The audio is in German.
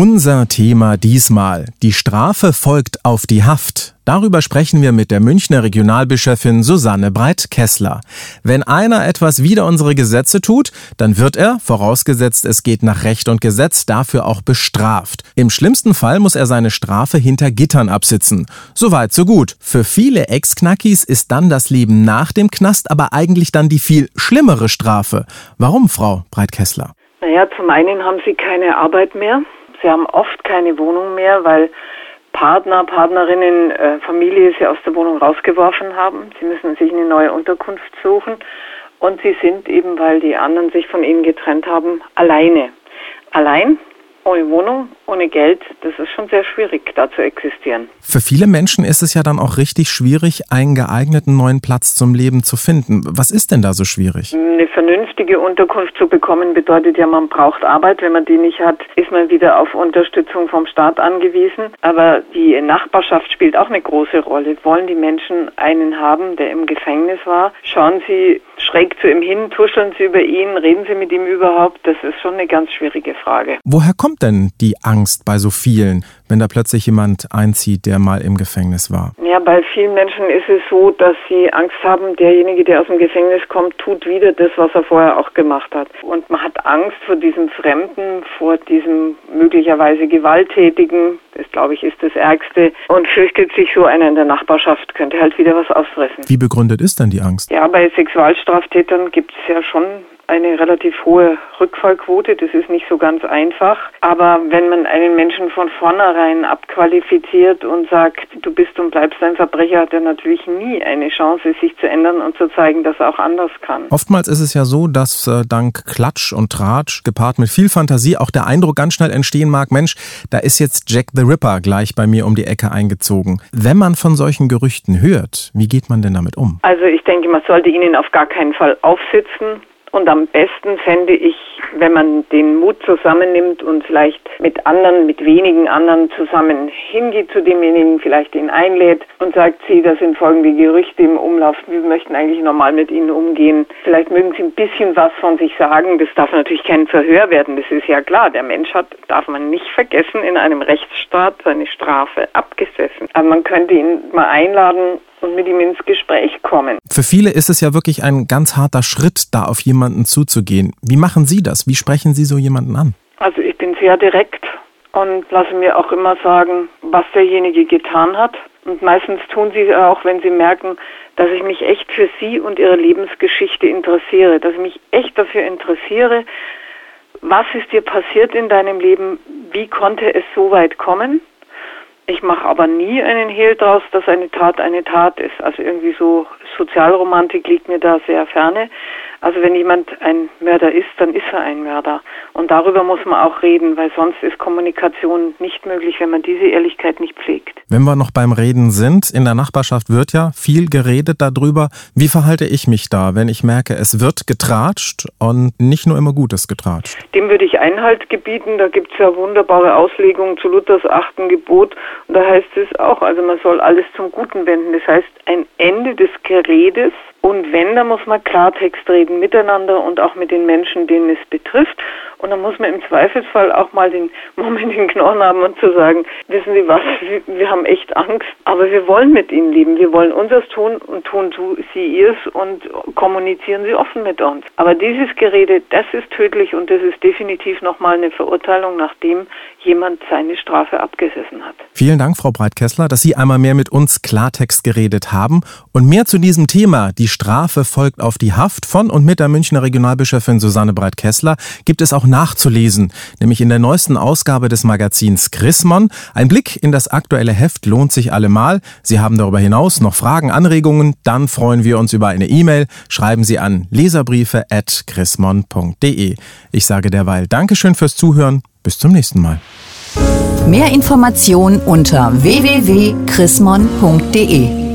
Unser Thema diesmal. Die Strafe folgt auf die Haft. Darüber sprechen wir mit der Münchner Regionalbischöfin Susanne Breit-Kessler. Wenn einer etwas wider unsere Gesetze tut, dann wird er, vorausgesetzt es geht nach Recht und Gesetz, dafür auch bestraft. Im schlimmsten Fall muss er seine Strafe hinter Gittern absitzen. Soweit, so gut. Für viele Ex-Knackis ist dann das Leben nach dem Knast aber eigentlich dann die viel schlimmere Strafe. Warum, Frau Breit-Kessler? Naja, zum einen haben sie keine Arbeit mehr. Sie haben oft keine Wohnung mehr, weil Partner, Partnerinnen, äh, Familie sie aus der Wohnung rausgeworfen haben. Sie müssen sich eine neue Unterkunft suchen. Und sie sind eben, weil die anderen sich von ihnen getrennt haben, alleine. Allein ohne Wohnung, ohne Geld, das ist schon sehr schwierig, da zu existieren. Für viele Menschen ist es ja dann auch richtig schwierig, einen geeigneten neuen Platz zum Leben zu finden. Was ist denn da so schwierig? Eine vernünftige Unterkunft zu bekommen bedeutet ja, man braucht Arbeit. Wenn man die nicht hat, ist man wieder auf Unterstützung vom Staat angewiesen. Aber die Nachbarschaft spielt auch eine große Rolle. Wollen die Menschen einen haben, der im Gefängnis war? Schauen Sie schräg zu ihm hin, tuscheln Sie über ihn, reden Sie mit ihm überhaupt? Das ist schon eine ganz schwierige Frage. Woher kommt denn die Angst bei so vielen, wenn da plötzlich jemand einzieht, der mal im Gefängnis war? Ja, bei vielen Menschen ist es so, dass sie Angst haben, derjenige, der aus dem Gefängnis kommt, tut wieder das, was er vorher auch gemacht hat. Und man hat Angst vor diesem Fremden, vor diesem möglicherweise Gewalttätigen, das glaube ich ist das Ärgste, und fürchtet sich so einer in der Nachbarschaft, könnte halt wieder was ausfressen. Wie begründet ist denn die Angst? Ja, bei Sexualstraftätern gibt es ja schon eine relativ hohe Rückfallquote. Das ist nicht so ganz einfach. Aber wenn man einen Menschen von vornherein abqualifiziert und sagt, du bist und bleibst ein Verbrecher, hat er natürlich nie eine Chance, sich zu ändern und zu zeigen, dass er auch anders kann. Oftmals ist es ja so, dass äh, dank Klatsch und Tratsch gepaart mit viel Fantasie auch der Eindruck ganz schnell entstehen mag, Mensch, da ist jetzt Jack the Ripper gleich bei mir um die Ecke eingezogen. Wenn man von solchen Gerüchten hört, wie geht man denn damit um? Also ich denke, man sollte ihnen auf gar keinen Fall aufsitzen. Und am besten fände ich, wenn man den Mut zusammennimmt und vielleicht mit anderen, mit wenigen anderen zusammen hingeht zu demjenigen, vielleicht ihn einlädt und sagt, Sie, da sind folgende Gerüchte im Umlauf, wir möchten eigentlich normal mit Ihnen umgehen. Vielleicht mögen Sie ein bisschen was von sich sagen. Das darf natürlich kein Verhör werden, das ist ja klar. Der Mensch hat, darf man nicht vergessen, in einem Rechtsstaat seine Strafe abgesessen. Aber man könnte ihn mal einladen, und mit ihm ins Gespräch kommen. Für viele ist es ja wirklich ein ganz harter Schritt, da auf jemanden zuzugehen. Wie machen Sie das? Wie sprechen Sie so jemanden an? Also ich bin sehr direkt und lasse mir auch immer sagen, was derjenige getan hat. Und meistens tun sie auch, wenn sie merken, dass ich mich echt für sie und ihre Lebensgeschichte interessiere, dass ich mich echt dafür interessiere, was ist dir passiert in deinem Leben, wie konnte es so weit kommen ich mache aber nie einen Hehl draus, dass eine Tat eine Tat ist. Also irgendwie so Sozialromantik liegt mir da sehr ferne. Also wenn jemand ein Mörder ist, dann ist er ein Mörder. Und darüber muss man auch reden, weil sonst ist Kommunikation nicht möglich, wenn man diese Ehrlichkeit nicht pflegt. Wenn wir noch beim Reden sind, in der Nachbarschaft wird ja viel geredet darüber. Wie verhalte ich mich da, wenn ich merke, es wird getratscht und nicht nur immer Gutes getratscht? Dem würde ich Einhalt gebieten. Da gibt es ja wunderbare Auslegungen zu Luthers achten Gebot. Und da heißt es auch, also man soll alles zum Guten wenden. Das heißt, ein Ende des Geredes und wenn, dann muss man Klartext reden miteinander und auch mit den Menschen, denen es betrifft. Und dann muss man im Zweifelsfall auch mal den Moment in den Knochen haben und zu sagen, wissen Sie was, wir haben echt Angst, aber wir wollen mit Ihnen leben. Wir wollen unseres tun und tun Sie Ihrs und kommunizieren Sie offen mit uns. Aber dieses Gerede, das ist tödlich und das ist definitiv nochmal eine Verurteilung, nachdem jemand seine Strafe abgesessen hat. Vielen Dank, Frau Breitkessler, dass Sie einmal mehr mit uns Klartext geredet haben und mehr zu diesem Thema, die Strafe folgt auf die Haft von und mit der Münchner Regionalbischöfin Susanne Breit-Kessler gibt es auch nachzulesen, nämlich in der neuesten Ausgabe des Magazins Chrismon. Ein Blick in das aktuelle Heft lohnt sich allemal. Sie haben darüber hinaus noch Fragen, Anregungen, dann freuen wir uns über eine E-Mail. Schreiben Sie an leserbriefe at chrismon.de. Ich sage derweil Dankeschön fürs Zuhören. Bis zum nächsten Mal. Mehr Informationen unter www.chrismon.de